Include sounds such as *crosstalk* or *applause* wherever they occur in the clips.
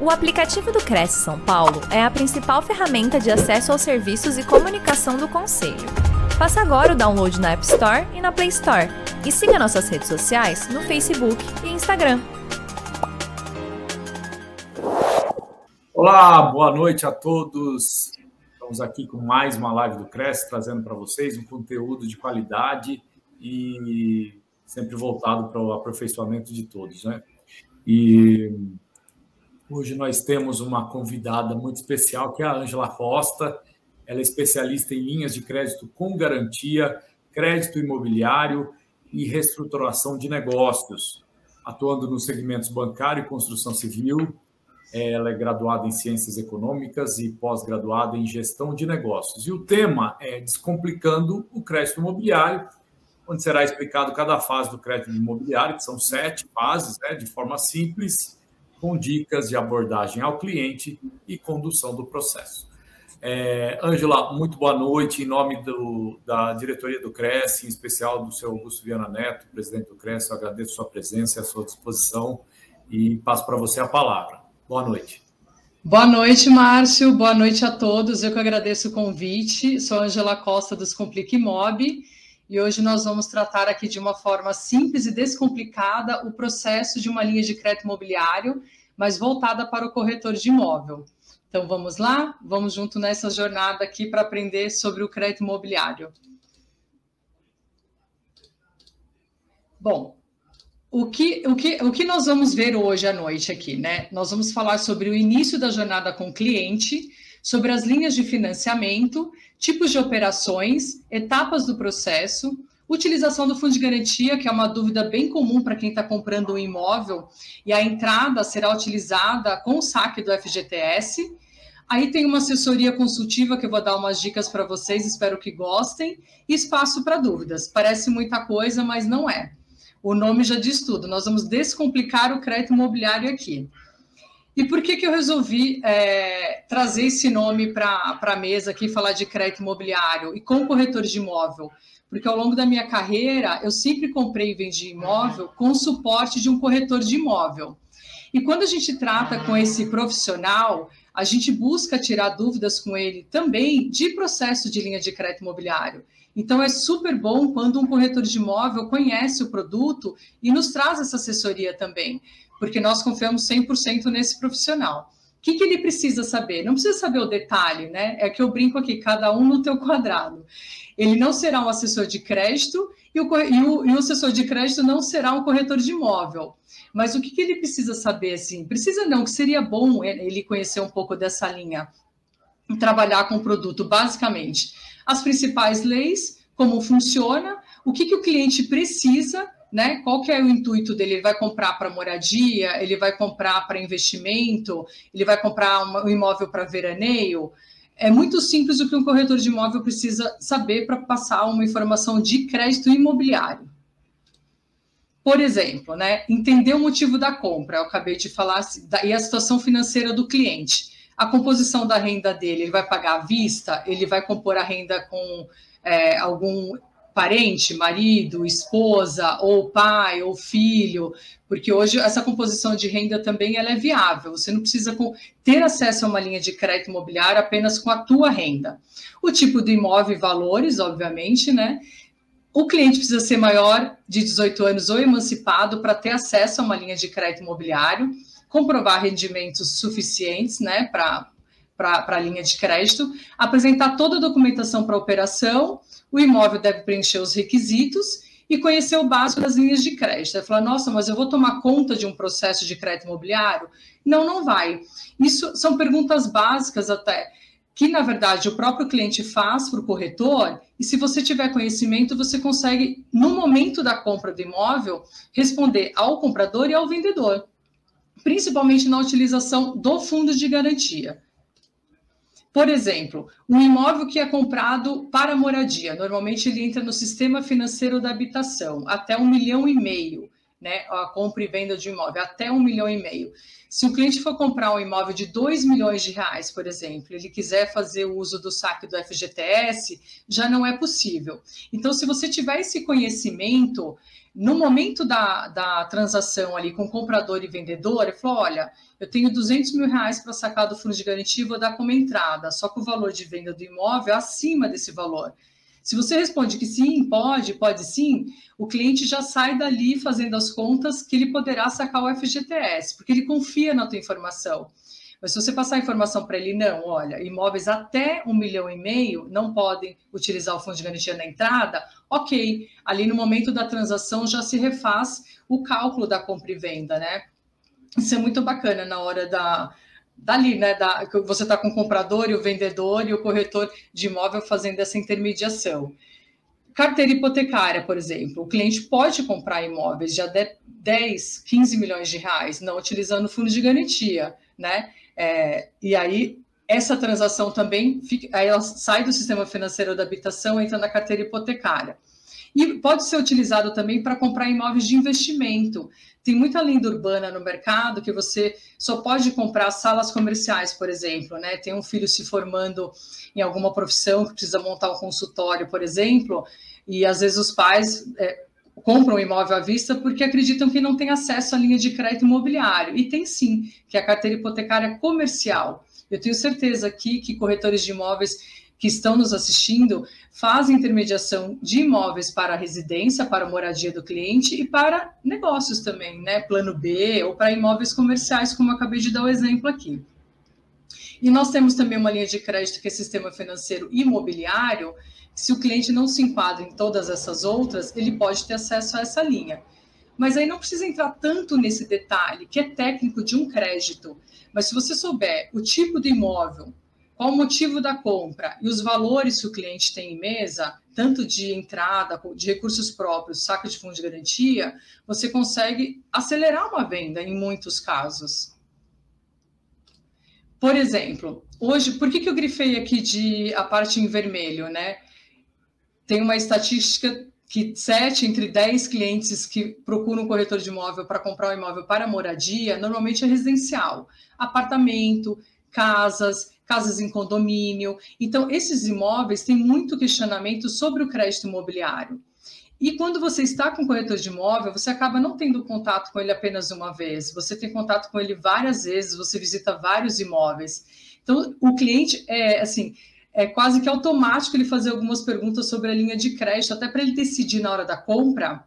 O aplicativo do Cresce São Paulo é a principal ferramenta de acesso aos serviços e comunicação do Conselho. Faça agora o download na App Store e na Play Store. E siga nossas redes sociais no Facebook e Instagram. Olá, boa noite a todos. Estamos aqui com mais uma live do Cresce, trazendo para vocês um conteúdo de qualidade e sempre voltado para o aperfeiçoamento de todos, né? E Hoje nós temos uma convidada muito especial, que é a Ângela Costa. Ela é especialista em linhas de crédito com garantia, crédito imobiliário e reestruturação de negócios, atuando nos segmentos bancário e construção civil. Ela é graduada em Ciências Econômicas e pós-graduada em Gestão de Negócios. E o tema é Descomplicando o Crédito Imobiliário, onde será explicado cada fase do crédito imobiliário, que são sete fases, né, de forma simples com dicas de abordagem ao cliente e condução do processo. É, Ângela, muito boa noite. Em nome do, da diretoria do CRES, em especial do seu Augusto Viana Neto, presidente do CRES, eu agradeço sua presença e a sua disposição e passo para você a palavra. Boa noite. Boa noite, Márcio. Boa noite a todos. Eu que agradeço o convite. Sou Ângela Costa dos Complique Mob e hoje nós vamos tratar aqui de uma forma simples e descomplicada o processo de uma linha de crédito imobiliário, mas voltada para o corretor de imóvel. Então vamos lá? Vamos junto nessa jornada aqui para aprender sobre o crédito imobiliário. Bom, o que, o, que, o que nós vamos ver hoje à noite aqui, né? Nós vamos falar sobre o início da jornada com o cliente, sobre as linhas de financiamento, tipos de operações, etapas do processo, utilização do fundo de garantia, que é uma dúvida bem comum para quem está comprando um imóvel, e a entrada será utilizada com o saque do FGTS. Aí tem uma assessoria consultiva que eu vou dar umas dicas para vocês, espero que gostem, e espaço para dúvidas. Parece muita coisa, mas não é. O nome já diz tudo. Nós vamos descomplicar o crédito imobiliário aqui. E por que, que eu resolvi é, trazer esse nome para a mesa aqui, falar de crédito imobiliário e com corretores de imóvel? Porque ao longo da minha carreira, eu sempre comprei e vendi imóvel com suporte de um corretor de imóvel. E quando a gente trata com esse profissional, a gente busca tirar dúvidas com ele também de processo de linha de crédito imobiliário. Então, é super bom quando um corretor de imóvel conhece o produto e nos traz essa assessoria também porque nós confiamos 100% nesse profissional. O que, que, ele precisa saber? Não precisa saber o detalhe, né? É que eu brinco aqui, cada um no teu quadrado. Ele não será um assessor de crédito e o, e o, e o assessor de crédito não será um corretor de imóvel. Mas o que, que ele precisa saber, assim? Precisa não, que seria bom ele conhecer um pouco dessa linha trabalhar com o produto, basicamente. As principais leis, como funciona, o que, que o cliente precisa né? Qual que é o intuito dele? Ele vai comprar para moradia, ele vai comprar para investimento, ele vai comprar um imóvel para veraneio. É muito simples o que um corretor de imóvel precisa saber para passar uma informação de crédito imobiliário. Por exemplo, né, entender o motivo da compra, eu acabei de falar, e a situação financeira do cliente. A composição da renda dele, ele vai pagar à vista, ele vai compor a renda com é, algum parente, marido, esposa, ou pai, ou filho, porque hoje essa composição de renda também ela é viável. Você não precisa ter acesso a uma linha de crédito imobiliário apenas com a tua renda. O tipo do imóvel e valores, obviamente, né? O cliente precisa ser maior de 18 anos ou emancipado para ter acesso a uma linha de crédito imobiliário, comprovar rendimentos suficientes, né, para para a linha de crédito, apresentar toda a documentação para a operação o imóvel deve preencher os requisitos e conhecer o básico das linhas de crédito. Vai falar, nossa, mas eu vou tomar conta de um processo de crédito imobiliário? Não, não vai. Isso são perguntas básicas até, que na verdade o próprio cliente faz para o corretor, e se você tiver conhecimento, você consegue, no momento da compra do imóvel, responder ao comprador e ao vendedor, principalmente na utilização do fundo de garantia. Por exemplo, um imóvel que é comprado para moradia, normalmente ele entra no sistema financeiro da habitação, até um milhão e meio. Né, a compra e venda de imóvel, até um milhão e meio. Se o cliente for comprar um imóvel de 2 milhões de reais, por exemplo, ele quiser fazer o uso do saque do FGTS, já não é possível. Então, se você tiver esse conhecimento, no momento da, da transação ali com comprador e vendedor, ele falou: olha, eu tenho 200 mil reais para sacar do fundo de garantia, vou dar como entrada, só que o valor de venda do imóvel é acima desse valor. Se você responde que sim, pode, pode sim, o cliente já sai dali fazendo as contas que ele poderá sacar o FGTS, porque ele confia na tua informação. Mas se você passar a informação para ele, não, olha, imóveis até um milhão e meio não podem utilizar o fundo de garantia na entrada, ok. Ali no momento da transação já se refaz o cálculo da compra e venda, né? Isso é muito bacana na hora da, dali, né? Da, que você está com o comprador e o vendedor e o corretor de imóvel fazendo essa intermediação. Carteira hipotecária, por exemplo, o cliente pode comprar imóveis de até 10, 15 milhões de reais, não utilizando fundo de garantia, né? É, e aí essa transação também fica, aí ela sai do sistema financeiro da habitação, entra na carteira hipotecária. E pode ser utilizado também para comprar imóveis de investimento. Tem muita lenda urbana no mercado que você só pode comprar salas comerciais, por exemplo, né? Tem um filho se formando em alguma profissão que precisa montar um consultório, por exemplo, e às vezes os pais é, compram um imóvel à vista porque acreditam que não tem acesso à linha de crédito imobiliário. E tem sim, que é a carteira hipotecária comercial. Eu tenho certeza aqui que corretores de imóveis que estão nos assistindo fazem intermediação de imóveis para residência, para moradia do cliente e para negócios também, né? Plano B ou para imóveis comerciais, como acabei de dar o exemplo aqui. E nós temos também uma linha de crédito que é sistema financeiro imobiliário. Se o cliente não se enquadra em todas essas outras, ele pode ter acesso a essa linha. Mas aí não precisa entrar tanto nesse detalhe, que é técnico de um crédito. Mas se você souber o tipo de imóvel, qual o motivo da compra e os valores que o cliente tem em mesa, tanto de entrada, de recursos próprios, saco de fundo de garantia, você consegue acelerar uma venda em muitos casos. Por exemplo, hoje, por que, que eu grifei aqui de a parte em vermelho, né? Tem uma estatística que 7 entre 10 clientes que procuram um corretor de imóvel para comprar um imóvel para moradia, normalmente é residencial, apartamento, casas, casas em condomínio. Então, esses imóveis têm muito questionamento sobre o crédito imobiliário. E quando você está com corretor de imóvel, você acaba não tendo contato com ele apenas uma vez, você tem contato com ele várias vezes, você visita vários imóveis. Então, o cliente é assim, é quase que automático ele fazer algumas perguntas sobre a linha de crédito, até para ele decidir na hora da compra.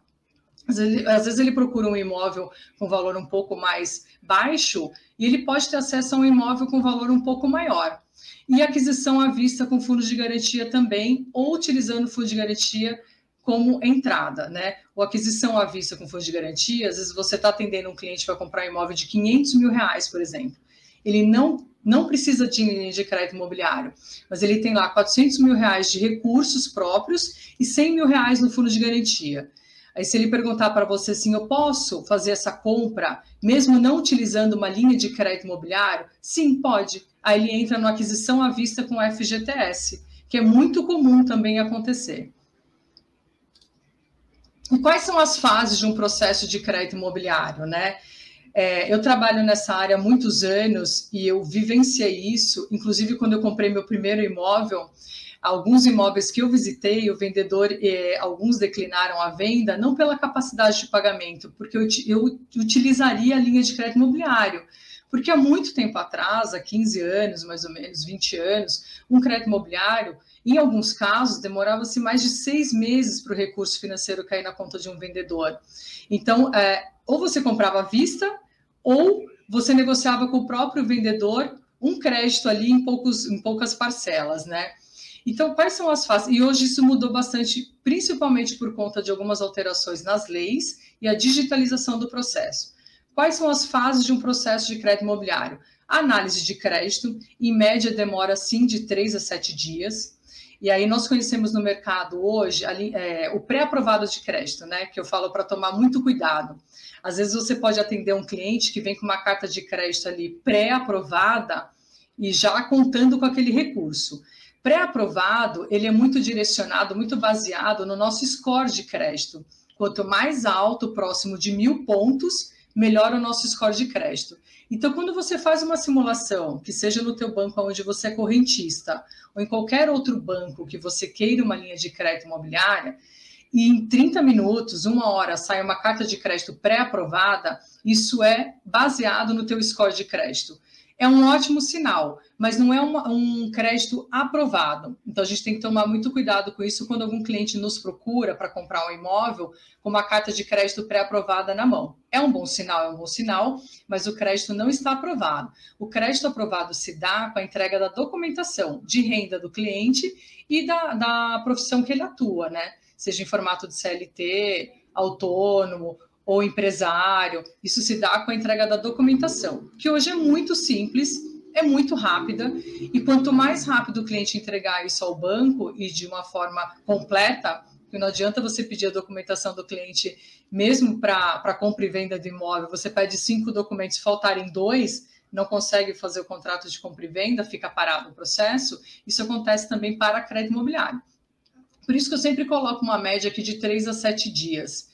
Às vezes, às vezes ele procura um imóvel com valor um pouco mais baixo e ele pode ter acesso a um imóvel com valor um pouco maior. E aquisição à vista com fundo de garantia também, ou utilizando fundo de garantia como entrada, né? Ou aquisição à vista com fundo de garantia, às vezes você está atendendo um cliente vai comprar um imóvel de 500 mil reais, por exemplo. Ele não, não precisa de linha de crédito imobiliário, mas ele tem lá 400 mil reais de recursos próprios e 100 mil reais no fundo de garantia. Aí, se ele perguntar para você assim, eu posso fazer essa compra, mesmo não utilizando uma linha de crédito imobiliário? Sim, pode. Aí ele entra no aquisição à vista com FGTS, que é muito comum também acontecer. E quais são as fases de um processo de crédito imobiliário, né? É, eu trabalho nessa área há muitos anos e eu vivenciei isso, inclusive quando eu comprei meu primeiro imóvel, Alguns imóveis que eu visitei, o vendedor, eh, alguns declinaram a venda, não pela capacidade de pagamento, porque eu, eu utilizaria a linha de crédito imobiliário. Porque há muito tempo atrás, há 15 anos, mais ou menos, 20 anos, um crédito imobiliário, em alguns casos, demorava-se mais de seis meses para o recurso financeiro cair na conta de um vendedor. Então, é, ou você comprava à vista, ou você negociava com o próprio vendedor um crédito ali em, poucos, em poucas parcelas, né? Então, quais são as fases? E hoje isso mudou bastante, principalmente por conta de algumas alterações nas leis e a digitalização do processo. Quais são as fases de um processo de crédito imobiliário? análise de crédito, em média, demora sim de três a sete dias. E aí nós conhecemos no mercado hoje ali, é, o pré-aprovado de crédito, né? Que eu falo para tomar muito cuidado. Às vezes você pode atender um cliente que vem com uma carta de crédito ali pré-aprovada e já contando com aquele recurso. Pré-aprovado, ele é muito direcionado, muito baseado no nosso score de crédito. Quanto mais alto, próximo de mil pontos, melhor o nosso score de crédito. Então, quando você faz uma simulação, que seja no teu banco onde você é correntista, ou em qualquer outro banco que você queira uma linha de crédito imobiliária, e em 30 minutos, uma hora, sai uma carta de crédito pré-aprovada, isso é baseado no teu score de crédito é um ótimo sinal, mas não é uma, um crédito aprovado. Então a gente tem que tomar muito cuidado com isso quando algum cliente nos procura para comprar um imóvel com uma carta de crédito pré-aprovada na mão. É um bom sinal, é um bom sinal, mas o crédito não está aprovado. O crédito aprovado se dá com a entrega da documentação de renda do cliente e da, da profissão que ele atua, né? Seja em formato de CLT, autônomo ou empresário. Isso se dá com a entrega da documentação, que hoje é muito simples, é muito rápida, e quanto mais rápido o cliente entregar isso ao banco e de uma forma completa, não adianta você pedir a documentação do cliente, mesmo para compra e venda de imóvel, você pede cinco documentos, faltarem dois, não consegue fazer o contrato de compra e venda, fica parado o processo. Isso acontece também para crédito imobiliário. Por isso que eu sempre coloco uma média aqui de três a sete dias.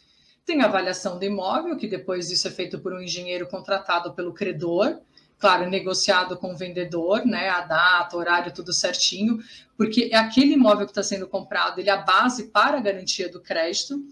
Tem a avaliação do imóvel, que depois isso é feito por um engenheiro contratado pelo credor, claro, negociado com o vendedor, né? A data, horário, tudo certinho, porque é aquele imóvel que está sendo comprado, ele é a base para a garantia do crédito.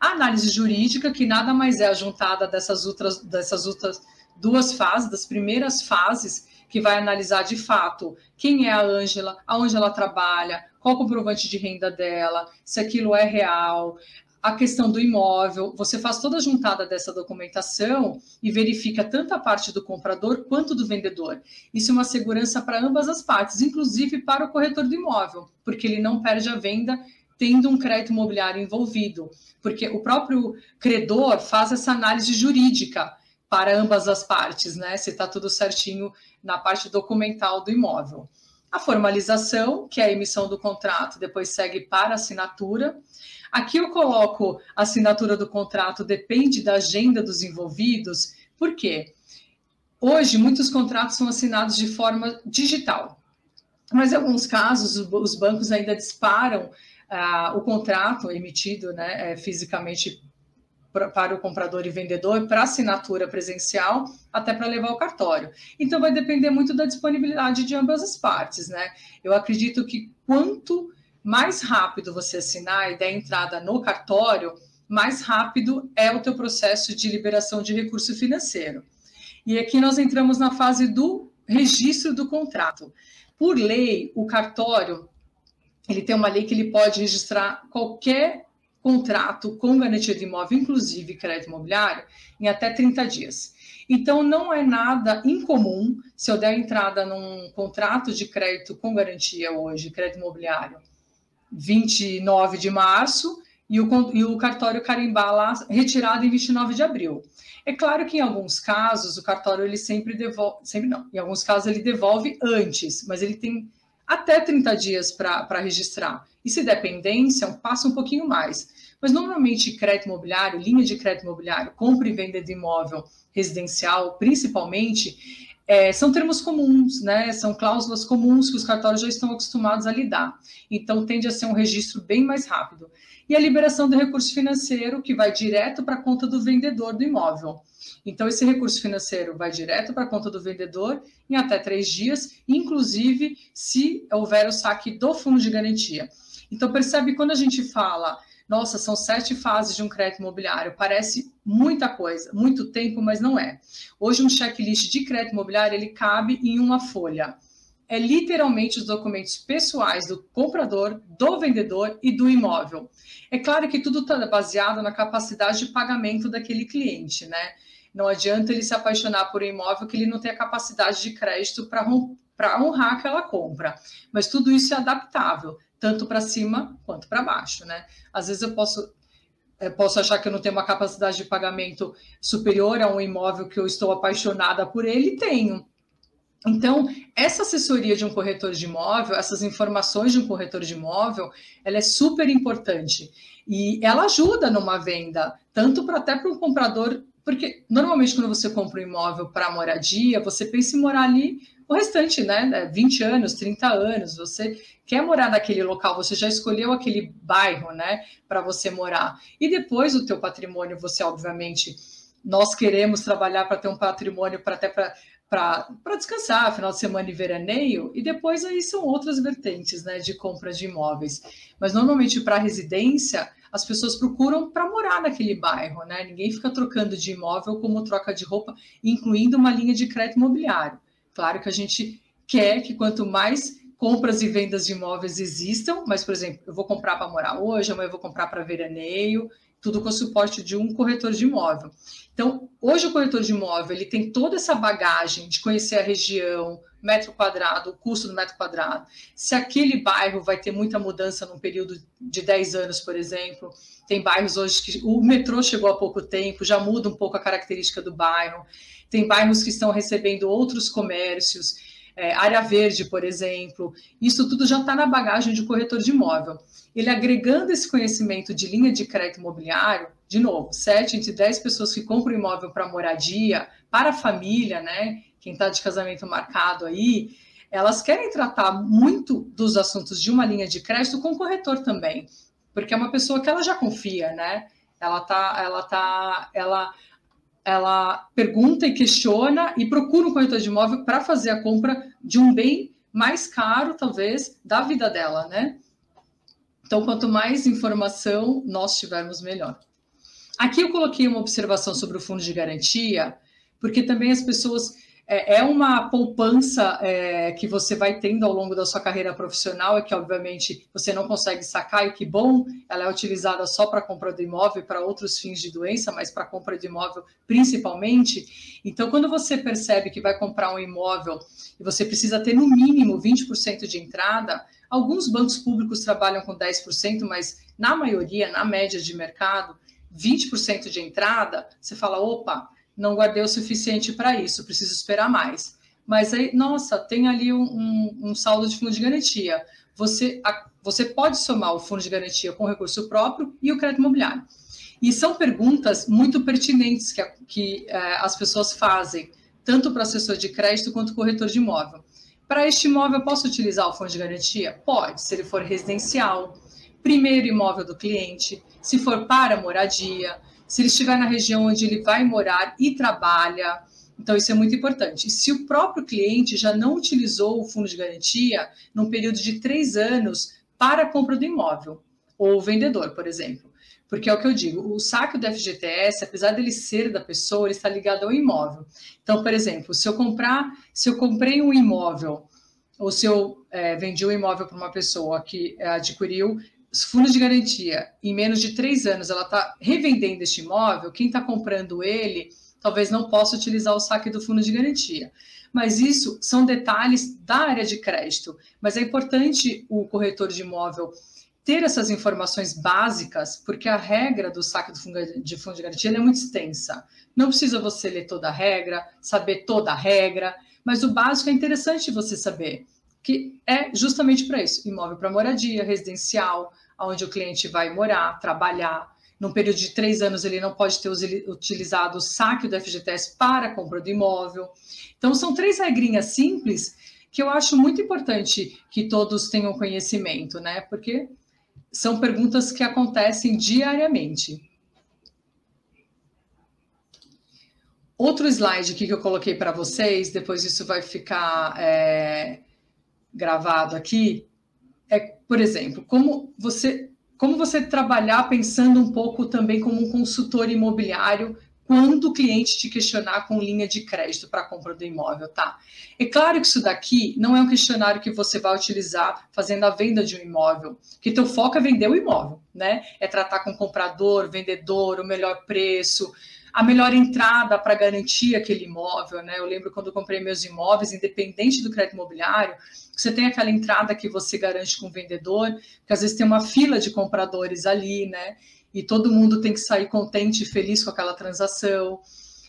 A análise jurídica, que nada mais é a juntada dessas outras, dessas outras duas fases, das primeiras fases, que vai analisar de fato quem é a Ângela, aonde ela trabalha, qual o comprovante de renda dela, se aquilo é real, a questão do imóvel, você faz toda a juntada dessa documentação e verifica tanto a parte do comprador quanto do vendedor. Isso é uma segurança para ambas as partes, inclusive para o corretor do imóvel, porque ele não perde a venda tendo um crédito imobiliário envolvido, porque o próprio credor faz essa análise jurídica para ambas as partes, né? Se está tudo certinho na parte documental do imóvel. A formalização, que é a emissão do contrato, depois segue para assinatura. Aqui eu coloco a assinatura do contrato, depende da agenda dos envolvidos, por quê? Hoje, muitos contratos são assinados de forma digital, mas em alguns casos, os bancos ainda disparam ah, o contrato emitido né, é, para o comprador e vendedor, para assinatura presencial, até para levar o cartório. Então, vai depender muito da disponibilidade de ambas as partes, né? Eu acredito que quanto mais rápido você assinar e der entrada no cartório, mais rápido é o teu processo de liberação de recurso financeiro. E aqui nós entramos na fase do registro do contrato. Por lei, o cartório, ele tem uma lei que ele pode registrar qualquer contrato com garantia de imóvel, inclusive crédito imobiliário, em até 30 dias. Então, não é nada incomum se eu der entrada num contrato de crédito com garantia hoje, crédito imobiliário, 29 de março e o, e o cartório carimbar lá retirado em 29 de abril. É claro que em alguns casos o cartório ele sempre devolve, sempre não, em alguns casos ele devolve antes, mas ele tem até 30 dias para registrar. E se der pendência, passa um pouquinho mais. Mas normalmente crédito imobiliário, linha de crédito imobiliário, compra e venda de imóvel residencial, principalmente, é, são termos comuns, né? São cláusulas comuns que os cartórios já estão acostumados a lidar. Então, tende a ser um registro bem mais rápido. E a liberação do recurso financeiro, que vai direto para a conta do vendedor do imóvel. Então, esse recurso financeiro vai direto para a conta do vendedor em até três dias, inclusive se houver o saque do fundo de garantia. Então, percebe quando a gente fala nossa, são sete fases de um crédito imobiliário. Parece muita coisa, muito tempo, mas não é. Hoje, um checklist de crédito imobiliário ele cabe em uma folha. É literalmente os documentos pessoais do comprador, do vendedor e do imóvel. É claro que tudo está baseado na capacidade de pagamento daquele cliente, né? Não adianta ele se apaixonar por um imóvel que ele não tem a capacidade de crédito para honrar aquela compra. Mas tudo isso é adaptável tanto para cima quanto para baixo, né? Às vezes eu posso eu posso achar que eu não tenho uma capacidade de pagamento superior a um imóvel que eu estou apaixonada por ele, tenho. Então, essa assessoria de um corretor de imóvel, essas informações de um corretor de imóvel, ela é super importante e ela ajuda numa venda, tanto para até para um comprador Porque normalmente quando você compra um imóvel para moradia, você pensa em morar ali o restante, né? 20 anos, 30 anos, você quer morar naquele local, você já escolheu aquele bairro, né, para você morar. E depois o teu patrimônio, você obviamente nós queremos trabalhar para ter um patrimônio para até para para descansar, final de semana e veraneio, e depois aí são outras vertentes né, de compra de imóveis. Mas normalmente para residência, as pessoas procuram para morar naquele bairro, né? Ninguém fica trocando de imóvel como troca de roupa, incluindo uma linha de crédito imobiliário. Claro que a gente quer que quanto mais compras e vendas de imóveis existam, mas, por exemplo, eu vou comprar para morar hoje, amanhã eu vou comprar para veraneio, tudo com o suporte de um corretor de imóvel. Então, hoje o corretor de imóvel ele tem toda essa bagagem de conhecer a região, metro quadrado, o custo do metro quadrado. Se aquele bairro vai ter muita mudança num período de 10 anos, por exemplo, tem bairros hoje que o metrô chegou há pouco tempo, já muda um pouco a característica do bairro. Tem bairros que estão recebendo outros comércios, é, área verde, por exemplo. Isso tudo já está na bagagem de corretor de imóvel ele agregando esse conhecimento de linha de crédito imobiliário, de novo, 7 entre 10 pessoas que compram imóvel para moradia, para a família, né? Quem está de casamento marcado aí, elas querem tratar muito dos assuntos de uma linha de crédito com o corretor também, porque é uma pessoa que ela já confia, né? Ela tá, ela tá, ela ela pergunta e questiona e procura um corretor de imóvel para fazer a compra de um bem mais caro, talvez, da vida dela, né? Então, quanto mais informação nós tivermos, melhor. Aqui eu coloquei uma observação sobre o fundo de garantia, porque também as pessoas. É, é uma poupança é, que você vai tendo ao longo da sua carreira profissional e que, obviamente, você não consegue sacar, e que bom, ela é utilizada só para compra do imóvel para outros fins de doença, mas para compra de imóvel principalmente. Então, quando você percebe que vai comprar um imóvel e você precisa ter no mínimo 20% de entrada, Alguns bancos públicos trabalham com 10%, mas na maioria, na média de mercado, 20% de entrada, você fala, opa, não guardei o suficiente para isso, preciso esperar mais. Mas aí, nossa, tem ali um, um, um saldo de fundo de garantia. Você, a, você pode somar o fundo de garantia com recurso próprio e o crédito imobiliário. E são perguntas muito pertinentes que, a, que é, as pessoas fazem, tanto para assessor de crédito quanto corretor de imóvel. Para este imóvel, posso utilizar o fundo de garantia? Pode, se ele for residencial, primeiro imóvel do cliente, se for para moradia, se ele estiver na região onde ele vai morar e trabalha. Então, isso é muito importante. Se o próprio cliente já não utilizou o fundo de garantia num período de três anos para a compra do imóvel, ou o vendedor, por exemplo. Porque é o que eu digo, o saque do FGTS, apesar dele ser da pessoa, ele está ligado ao imóvel. Então, por exemplo, se eu comprar, se eu comprei um imóvel, ou se eu é, vendi um imóvel para uma pessoa que é, adquiriu fundos de garantia em menos de três anos, ela está revendendo este imóvel, quem está comprando ele talvez não possa utilizar o saque do fundo de garantia. Mas isso são detalhes da área de crédito. Mas é importante o corretor de imóvel ter essas informações básicas, porque a regra do saque de fundo de garantia é muito extensa. Não precisa você ler toda a regra, saber toda a regra, mas o básico é interessante você saber, que é justamente para isso: imóvel para moradia, residencial, onde o cliente vai morar, trabalhar. Num período de três anos, ele não pode ter utilizado o saque do FGTS para a compra do imóvel. Então, são três regrinhas simples que eu acho muito importante que todos tenham conhecimento, né? Porque são perguntas que acontecem diariamente. Outro slide aqui que eu coloquei para vocês, depois isso vai ficar é, gravado aqui, é, por exemplo, como você, como você trabalhar pensando um pouco também como um consultor imobiliário quando o cliente te questionar com linha de crédito para compra do imóvel, tá? É claro que isso daqui não é um questionário que você vai utilizar fazendo a venda de um imóvel, que teu foco é vender o imóvel, né? É tratar com comprador, vendedor, o melhor preço, a melhor entrada para garantir aquele imóvel, né? Eu lembro quando eu comprei meus imóveis, independente do crédito imobiliário, você tem aquela entrada que você garante com o vendedor, que às vezes tem uma fila de compradores ali, né? e todo mundo tem que sair contente e feliz com aquela transação.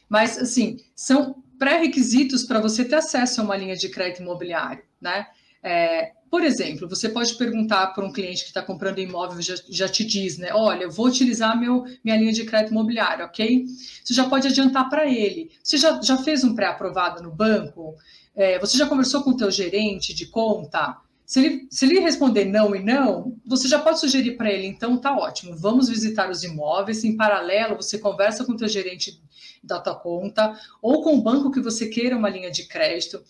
Mas, assim, são pré-requisitos para você ter acesso a uma linha de crédito imobiliário, né? É, por exemplo, você pode perguntar para um cliente que está comprando imóvel, já, já te diz, né? Olha, vou utilizar meu, minha linha de crédito imobiliário, ok? Você já pode adiantar para ele. Você já, já fez um pré-aprovado no banco? É, você já conversou com o teu gerente de conta? Se ele, se ele responder não e não, você já pode sugerir para ele, então tá ótimo, vamos visitar os imóveis, em paralelo você conversa com o teu gerente da tua conta, ou com o banco que você queira uma linha de crédito,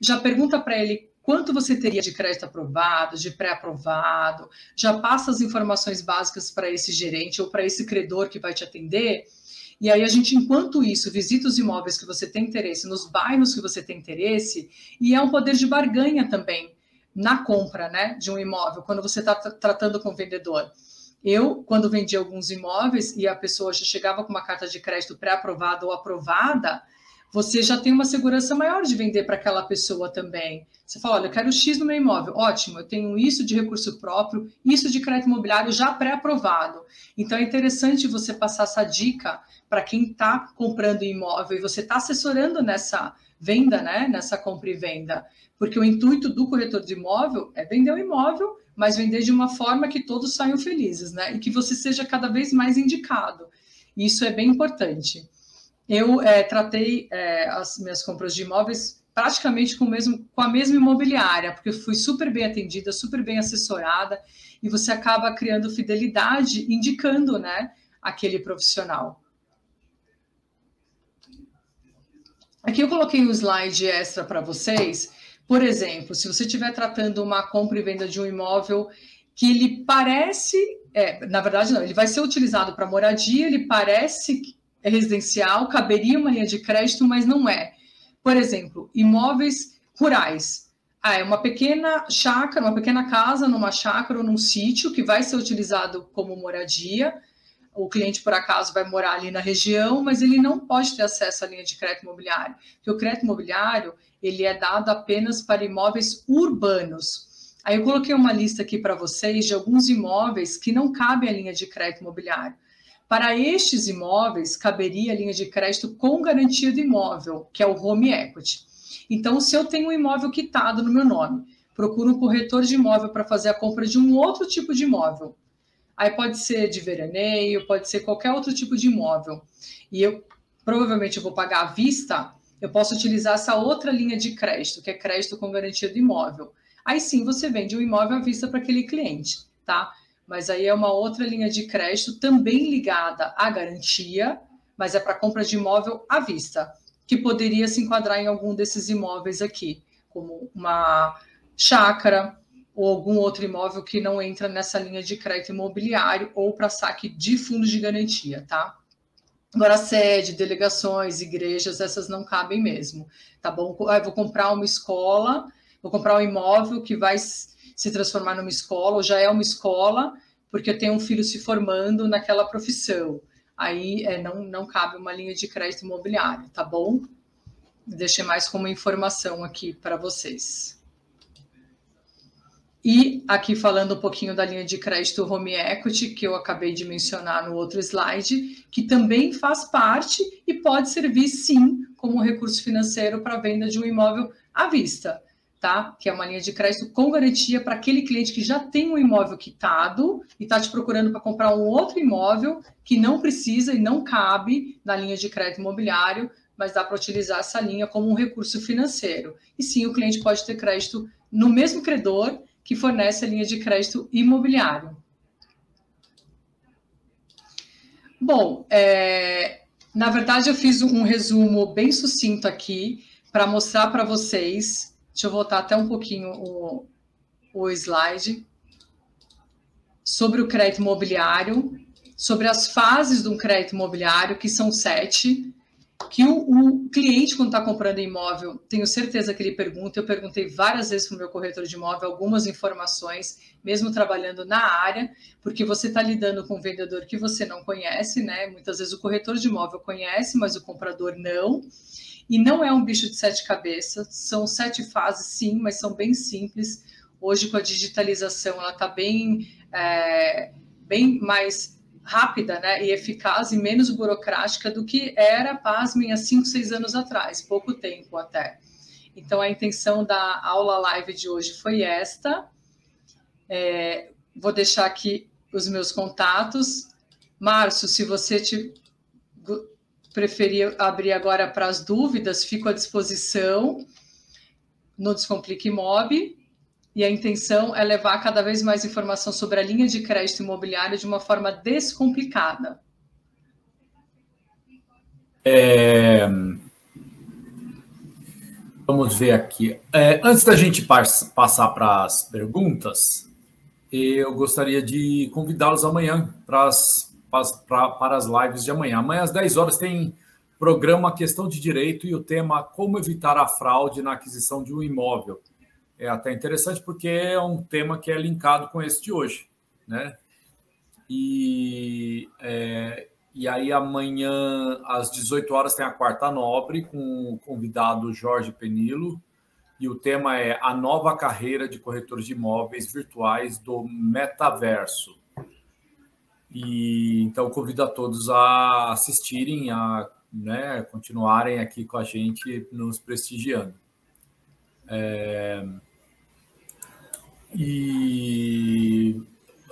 já pergunta para ele quanto você teria de crédito aprovado, de pré-aprovado, já passa as informações básicas para esse gerente ou para esse credor que vai te atender, e aí a gente, enquanto isso, visita os imóveis que você tem interesse, nos bairros que você tem interesse, e é um poder de barganha também na compra né, de um imóvel, quando você está tratando com o vendedor. Eu, quando vendi alguns imóveis e a pessoa já chegava com uma carta de crédito pré-aprovada ou aprovada, você já tem uma segurança maior de vender para aquela pessoa também. Você fala, olha, eu quero X no meu imóvel. Ótimo, eu tenho isso de recurso próprio, isso de crédito imobiliário já pré-aprovado. Então é interessante você passar essa dica para quem está comprando imóvel e você está assessorando nessa venda, né? Nessa compra e venda. Porque o intuito do corretor de imóvel é vender o imóvel, mas vender de uma forma que todos saiam felizes, né? E que você seja cada vez mais indicado. Isso é bem importante. Eu é, tratei é, as minhas compras de imóveis praticamente com, mesmo, com a mesma imobiliária, porque fui super bem atendida, super bem assessorada, e você acaba criando fidelidade, indicando né, aquele profissional. Aqui eu coloquei um slide extra para vocês, por exemplo, se você estiver tratando uma compra e venda de um imóvel que ele parece, é, na verdade não, ele vai ser utilizado para moradia, ele parece residencial, caberia uma linha de crédito, mas não é. Por exemplo, imóveis rurais. Ah, é uma pequena chácara, uma pequena casa numa chácara ou num sítio que vai ser utilizado como moradia. O cliente, por acaso, vai morar ali na região, mas ele não pode ter acesso à linha de crédito imobiliário, porque o crédito imobiliário ele é dado apenas para imóveis urbanos. Aí eu coloquei uma lista aqui para vocês de alguns imóveis que não cabem à linha de crédito imobiliário. Para estes imóveis, caberia a linha de crédito com garantia do imóvel, que é o home equity. Então, se eu tenho um imóvel quitado no meu nome, procuro um corretor de imóvel para fazer a compra de um outro tipo de imóvel. Aí pode ser de veraneio, pode ser qualquer outro tipo de imóvel. E eu provavelmente eu vou pagar à vista, eu posso utilizar essa outra linha de crédito, que é crédito com garantia do imóvel. Aí sim você vende o imóvel à vista para aquele cliente, tá? Mas aí é uma outra linha de crédito também ligada à garantia, mas é para compra de imóvel à vista, que poderia se enquadrar em algum desses imóveis aqui, como uma chácara ou algum outro imóvel que não entra nessa linha de crédito imobiliário ou para saque de fundos de garantia, tá? Agora, sede, delegações, igrejas, essas não cabem mesmo, tá bom? Vou comprar uma escola, vou comprar um imóvel que vai se transformar numa escola, ou já é uma escola, porque eu tenho um filho se formando naquela profissão. Aí é, não, não cabe uma linha de crédito imobiliário, tá bom? Deixei mais como informação aqui para vocês. E aqui falando um pouquinho da linha de crédito Home Equity, que eu acabei de mencionar no outro slide, que também faz parte e pode servir sim como recurso financeiro para venda de um imóvel à vista, tá? Que é uma linha de crédito com garantia para aquele cliente que já tem um imóvel quitado e está te procurando para comprar um outro imóvel que não precisa e não cabe na linha de crédito imobiliário, mas dá para utilizar essa linha como um recurso financeiro. E sim, o cliente pode ter crédito no mesmo credor que fornece a linha de crédito imobiliário. Bom, é, na verdade eu fiz um resumo bem sucinto aqui para mostrar para vocês. Deixa eu voltar até um pouquinho o, o slide sobre o crédito imobiliário, sobre as fases de um crédito imobiliário, que são sete que o, o cliente, quando está comprando imóvel, tenho certeza que ele pergunta. Eu perguntei várias vezes para o meu corretor de imóvel algumas informações, mesmo trabalhando na área, porque você está lidando com um vendedor que você não conhece, né? Muitas vezes o corretor de imóvel conhece, mas o comprador não. E não é um bicho de sete cabeças, são sete fases, sim, mas são bem simples. Hoje, com a digitalização, ela está bem, é, bem mais rápida né, e eficaz e menos burocrática do que era, pasmem, há cinco, seis anos atrás, pouco tempo até. Então, a intenção da aula live de hoje foi esta. É, vou deixar aqui os meus contatos. Márcio, se você te preferir abrir agora para as dúvidas, fico à disposição no Descomplique Mob. E a intenção é levar cada vez mais informação sobre a linha de crédito imobiliário de uma forma descomplicada. É... Vamos ver aqui. É, antes da gente passar para as perguntas, eu gostaria de convidá-los amanhã para as, para, para as lives de amanhã. Amanhã às 10 horas tem programa Questão de Direito e o tema Como evitar a fraude na aquisição de um imóvel. É até interessante porque é um tema que é linkado com esse de hoje, né? E, é, e aí amanhã às 18 horas tem a quarta nobre com o convidado Jorge Penilo e o tema é a nova carreira de corretores de imóveis virtuais do metaverso. E então convido a todos a assistirem, a né, continuarem aqui com a gente nos prestigiando. É... E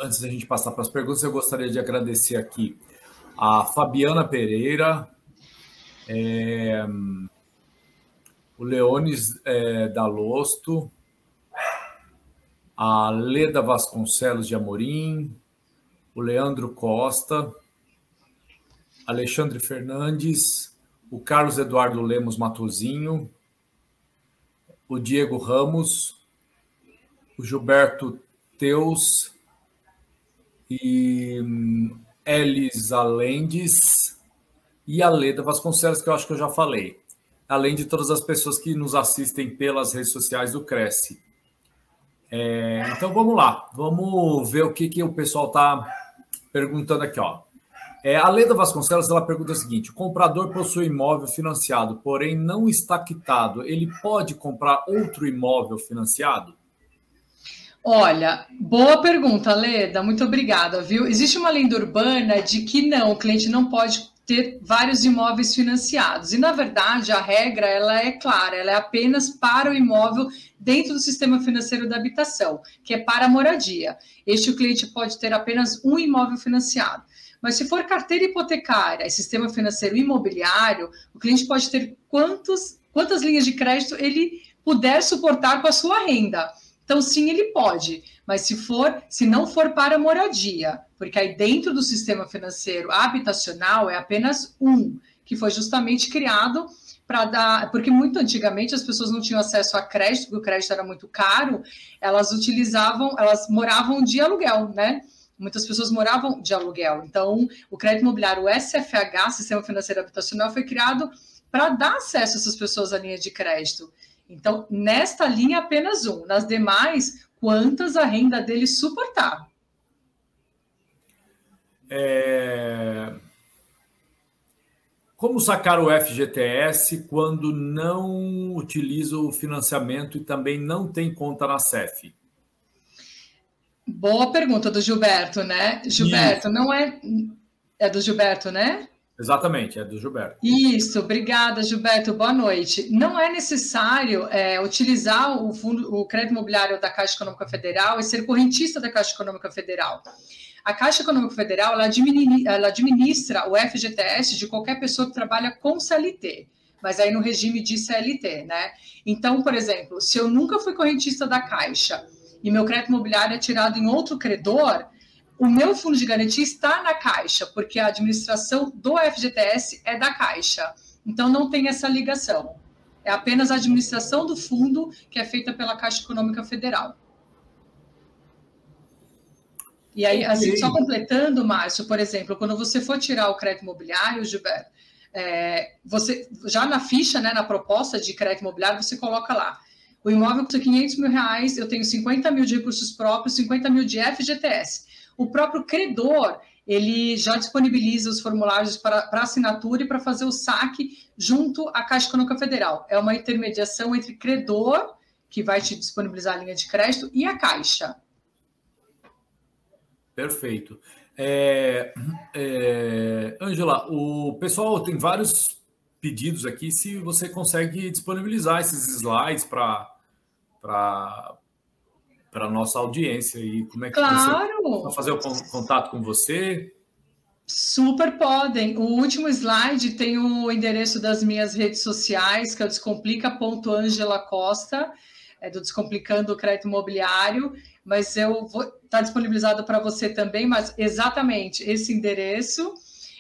antes da gente passar para as perguntas, eu gostaria de agradecer aqui a Fabiana Pereira, é, o Leones é, Dalosto, a Leda Vasconcelos de Amorim, o Leandro Costa, Alexandre Fernandes, o Carlos Eduardo Lemos Matozinho, o Diego Ramos, o Gilberto Teus e hum, Elisa Lendes e a Leda Vasconcelos, que eu acho que eu já falei. Além de todas as pessoas que nos assistem pelas redes sociais do Cresce. É, então vamos lá, vamos ver o que, que o pessoal está perguntando aqui. Ó. É, a Leda Vasconcelos ela pergunta o seguinte: o comprador possui imóvel financiado, porém não está quitado. Ele pode comprar outro imóvel financiado? Olha, boa pergunta, Leda. Muito obrigada, viu? Existe uma lenda urbana de que não, o cliente não pode ter vários imóveis financiados. E na verdade, a regra ela é clara, ela é apenas para o imóvel dentro do sistema financeiro da habitação, que é para a moradia. Este cliente pode ter apenas um imóvel financiado. Mas se for carteira hipotecária e sistema financeiro imobiliário, o cliente pode ter quantos, quantas linhas de crédito ele puder suportar com a sua renda. Então, sim, ele pode, mas se for, se não for para moradia, porque aí dentro do sistema financeiro habitacional é apenas um, que foi justamente criado para dar, porque muito antigamente as pessoas não tinham acesso a crédito, porque o crédito era muito caro, elas utilizavam, elas moravam de aluguel, né? Muitas pessoas moravam de aluguel. Então, o crédito imobiliário, o SFH, Sistema Financeiro Habitacional, foi criado para dar acesso a essas pessoas à linha de crédito. Então, nesta linha, apenas um. Nas demais, quantas a renda dele suportar. É... Como sacar o FGTS quando não utiliza o financiamento e também não tem conta na CEF? Boa pergunta do Gilberto, né? Gilberto, Isso. não é. É do Gilberto, né? Exatamente, é do Gilberto. Isso, obrigada, Gilberto. Boa noite. Não é necessário é, utilizar o fundo, o crédito imobiliário da Caixa Econômica Federal e ser correntista da Caixa Econômica Federal. A Caixa Econômica Federal ela administra, ela administra o FGTS de qualquer pessoa que trabalha com CLT, mas aí no regime de CLT, né? Então, por exemplo, se eu nunca fui correntista da Caixa e meu crédito imobiliário é tirado em outro credor, o meu fundo de garantia está na Caixa, porque a administração do FGTS é da Caixa. Então, não tem essa ligação. É apenas a administração do fundo que é feita pela Caixa Econômica Federal. E aí, assim, só completando, Márcio, por exemplo, quando você for tirar o crédito imobiliário, Gilberto, é, você já na ficha, né, na proposta de crédito imobiliário, você coloca lá. O imóvel custa 500 mil reais, eu tenho 50 mil de recursos próprios, 50 mil de FGTS o próprio credor ele já disponibiliza os formulários para, para assinatura e para fazer o saque junto à Caixa Econômica Federal. É uma intermediação entre credor, que vai te disponibilizar a linha de crédito, e a Caixa. Perfeito. É, é, Angela, o pessoal tem vários pedidos aqui se você consegue disponibilizar esses slides para para a nossa audiência e como é que claro. você fazer o contato com você? Super podem. O último slide tem o endereço das minhas redes sociais, que é o descomplica.angela Costa, é do Descomplicando o Crédito Imobiliário, mas eu vou estar tá disponibilizado para você também, mas exatamente esse endereço,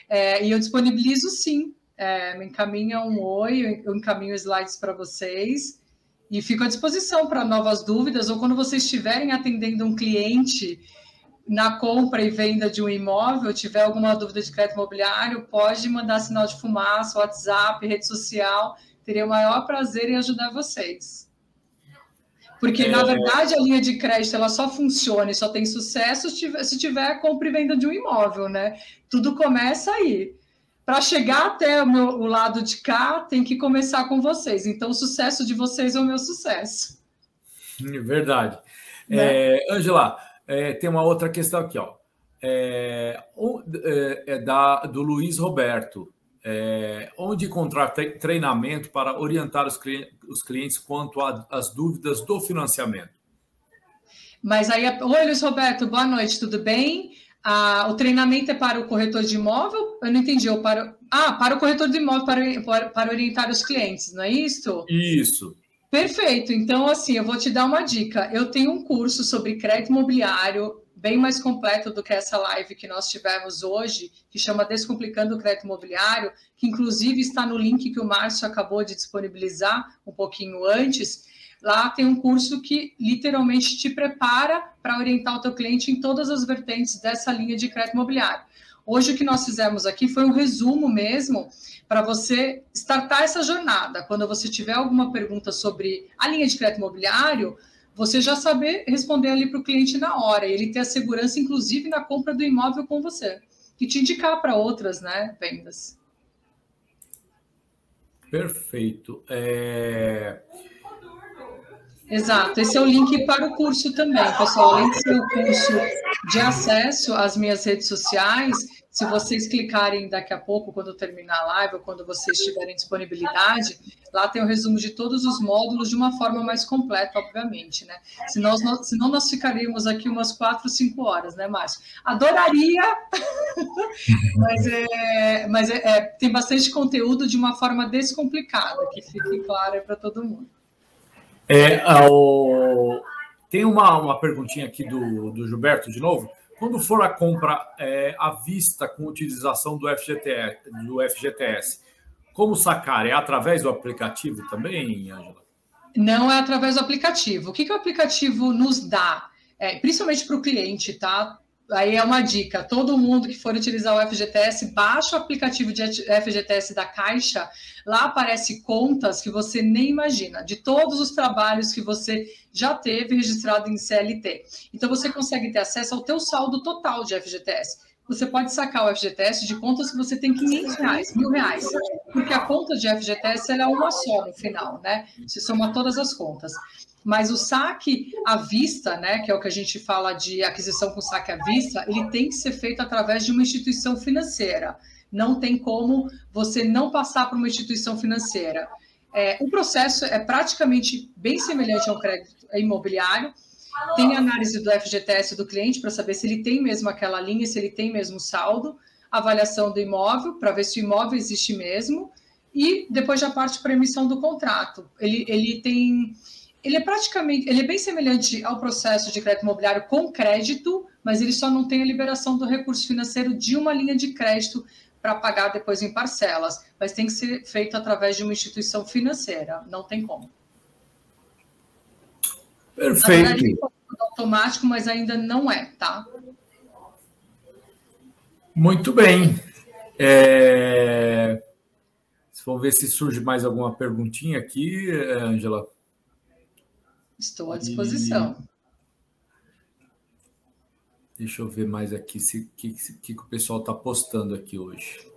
é, e eu disponibilizo sim. É, me encaminha um oi, eu encaminho slides para vocês e fico à disposição para novas dúvidas ou quando vocês estiverem atendendo um cliente na compra e venda de um imóvel, tiver alguma dúvida de crédito imobiliário, pode mandar sinal de fumaça, WhatsApp, rede social. Teria o maior prazer em ajudar vocês. Porque, é... na verdade, a linha de crédito ela só funciona e só tem sucesso se tiver, se tiver compra e venda de um imóvel, né? Tudo começa aí. Para chegar até o, meu, o lado de cá, tem que começar com vocês. Então, o sucesso de vocês é o meu sucesso. Verdade. Né? É, Angela, é, tem uma outra questão aqui, ó. É, é, é da, do Luiz Roberto. É, onde encontrar treinamento para orientar os, os clientes quanto às dúvidas do financiamento? Mas aí, oi Luiz Roberto, boa noite, tudo bem? Ah, o treinamento é para o corretor de imóvel? Eu não entendi. Eu para... Ah, para o corretor de imóvel, para, para, para orientar os clientes, não é isso? Isso. Perfeito. Então, assim, eu vou te dar uma dica. Eu tenho um curso sobre crédito imobiliário bem mais completo do que essa live que nós tivemos hoje, que chama Descomplicando o Crédito Imobiliário, que inclusive está no link que o Márcio acabou de disponibilizar um pouquinho antes. Lá tem um curso que literalmente te prepara para orientar o teu cliente em todas as vertentes dessa linha de crédito imobiliário. Hoje o que nós fizemos aqui foi um resumo mesmo para você startar essa jornada. Quando você tiver alguma pergunta sobre a linha de crédito imobiliário, você já saber responder ali para o cliente na hora, e ele ter a segurança, inclusive, na compra do imóvel com você, e te indicar para outras né, vendas. Perfeito. É... Exato, esse é o link para o curso também, pessoal. Além de ser o curso de acesso às minhas redes sociais, se vocês clicarem daqui a pouco, quando terminar a live, ou quando vocês tiverem disponibilidade, lá tem o um resumo de todos os módulos de uma forma mais completa, obviamente, né? Nós, senão nós ficaríamos aqui umas quatro, cinco horas, né, Márcio? Adoraria, *laughs* mas, é, mas é, é, tem bastante conteúdo de uma forma descomplicada, que fique claro para todo mundo. É, ao... Tem uma, uma perguntinha aqui do, do Gilberto, de novo. Quando for a compra é, à vista com utilização do FGTS, do FGTS, como sacar? É através do aplicativo também, Angela? Não é através do aplicativo. O que, que o aplicativo nos dá? É, principalmente para o cliente, tá? Aí é uma dica: todo mundo que for utilizar o FGTS, baixa o aplicativo de FGTS da Caixa. Lá aparece contas que você nem imagina, de todos os trabalhos que você já teve registrado em CLT. Então você consegue ter acesso ao teu saldo total de FGTS. Você pode sacar o FGTS de contas que você tem 500 reais, mil reais, porque a conta de FGTS é uma só no final, né? Você soma todas as contas. Mas o saque à vista, né, que é o que a gente fala de aquisição com saque à vista, ele tem que ser feito através de uma instituição financeira. Não tem como você não passar por uma instituição financeira. É, o processo é praticamente bem semelhante ao crédito imobiliário. Tem análise do FGTS do cliente para saber se ele tem mesmo aquela linha, se ele tem mesmo saldo, avaliação do imóvel para ver se o imóvel existe mesmo, e depois já parte para emissão do contrato. Ele, ele tem ele é praticamente, ele é bem semelhante ao processo de crédito imobiliário com crédito, mas ele só não tem a liberação do recurso financeiro de uma linha de crédito para pagar depois em parcelas, mas tem que ser feito através de uma instituição financeira, não tem como. Perfeito. Verdade, é automático, mas ainda não é, tá? Muito bem. É... Vamos ver se surge mais alguma perguntinha aqui, Angela. Estou à disposição. E... Deixa eu ver mais aqui o que, que, que, o pessoal está postando aqui hoje.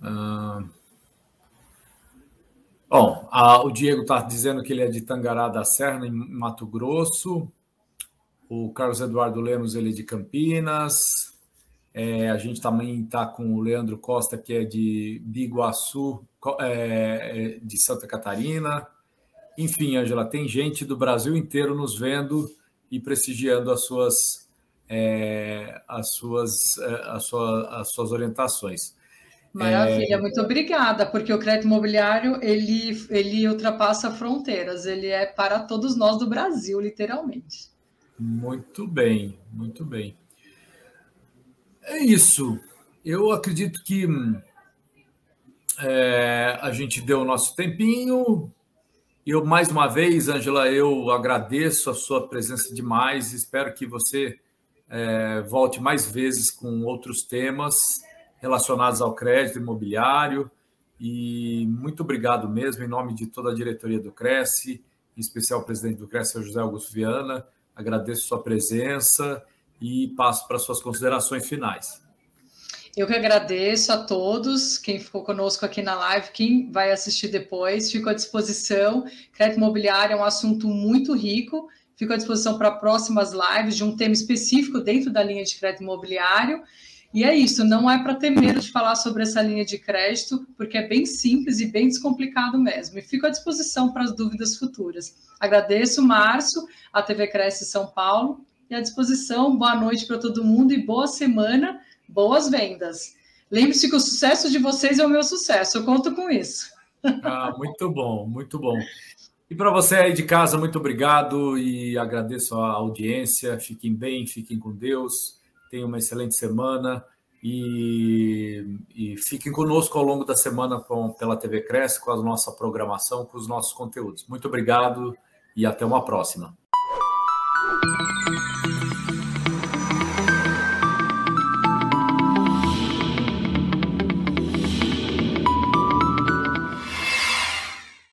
Ah... Bom, a, o Diego está dizendo que ele é de Tangará da Serra, em Mato Grosso. O Carlos Eduardo Lemos, ele é de Campinas. É, a gente também está com o Leandro Costa, que é de Biguaçu, é, de Santa Catarina. Enfim, Angela, tem gente do Brasil inteiro nos vendo e prestigiando as suas, é, as suas, é, as suas, as suas orientações. Maravilha, é... muito obrigada, porque o crédito imobiliário ele, ele ultrapassa fronteiras, ele é para todos nós do Brasil, literalmente. Muito bem, muito bem. É isso. Eu acredito que é, a gente deu o nosso tempinho. Eu, mais uma vez, Angela, eu agradeço a sua presença demais. Espero que você é, volte mais vezes com outros temas relacionados ao crédito imobiliário. E muito obrigado mesmo, em nome de toda a diretoria do Cresce, em especial o presidente do Cresce, José Augusto Viana. Agradeço sua presença e passo para suas considerações finais. Eu que agradeço a todos, quem ficou conosco aqui na live, quem vai assistir depois, fico à disposição. Crédito imobiliário é um assunto muito rico, fico à disposição para próximas lives de um tema específico dentro da linha de crédito imobiliário. E é isso, não é para ter medo de falar sobre essa linha de crédito, porque é bem simples e bem descomplicado mesmo. E fico à disposição para as dúvidas futuras. Agradeço, Márcio, a TV Cresce São Paulo, e à disposição. Boa noite para todo mundo e boa semana, boas vendas. Lembre-se que o sucesso de vocês é o meu sucesso, eu conto com isso. *laughs* Ah, muito bom, muito bom. E para você aí de casa, muito obrigado e agradeço a audiência. Fiquem bem, fiquem com Deus tenham uma excelente semana e, e, fiquem conosco ao longo da semana com, pela TV Cresce, com a nossa programação, com os nossos conteúdos. Muito obrigado e até uma próxima.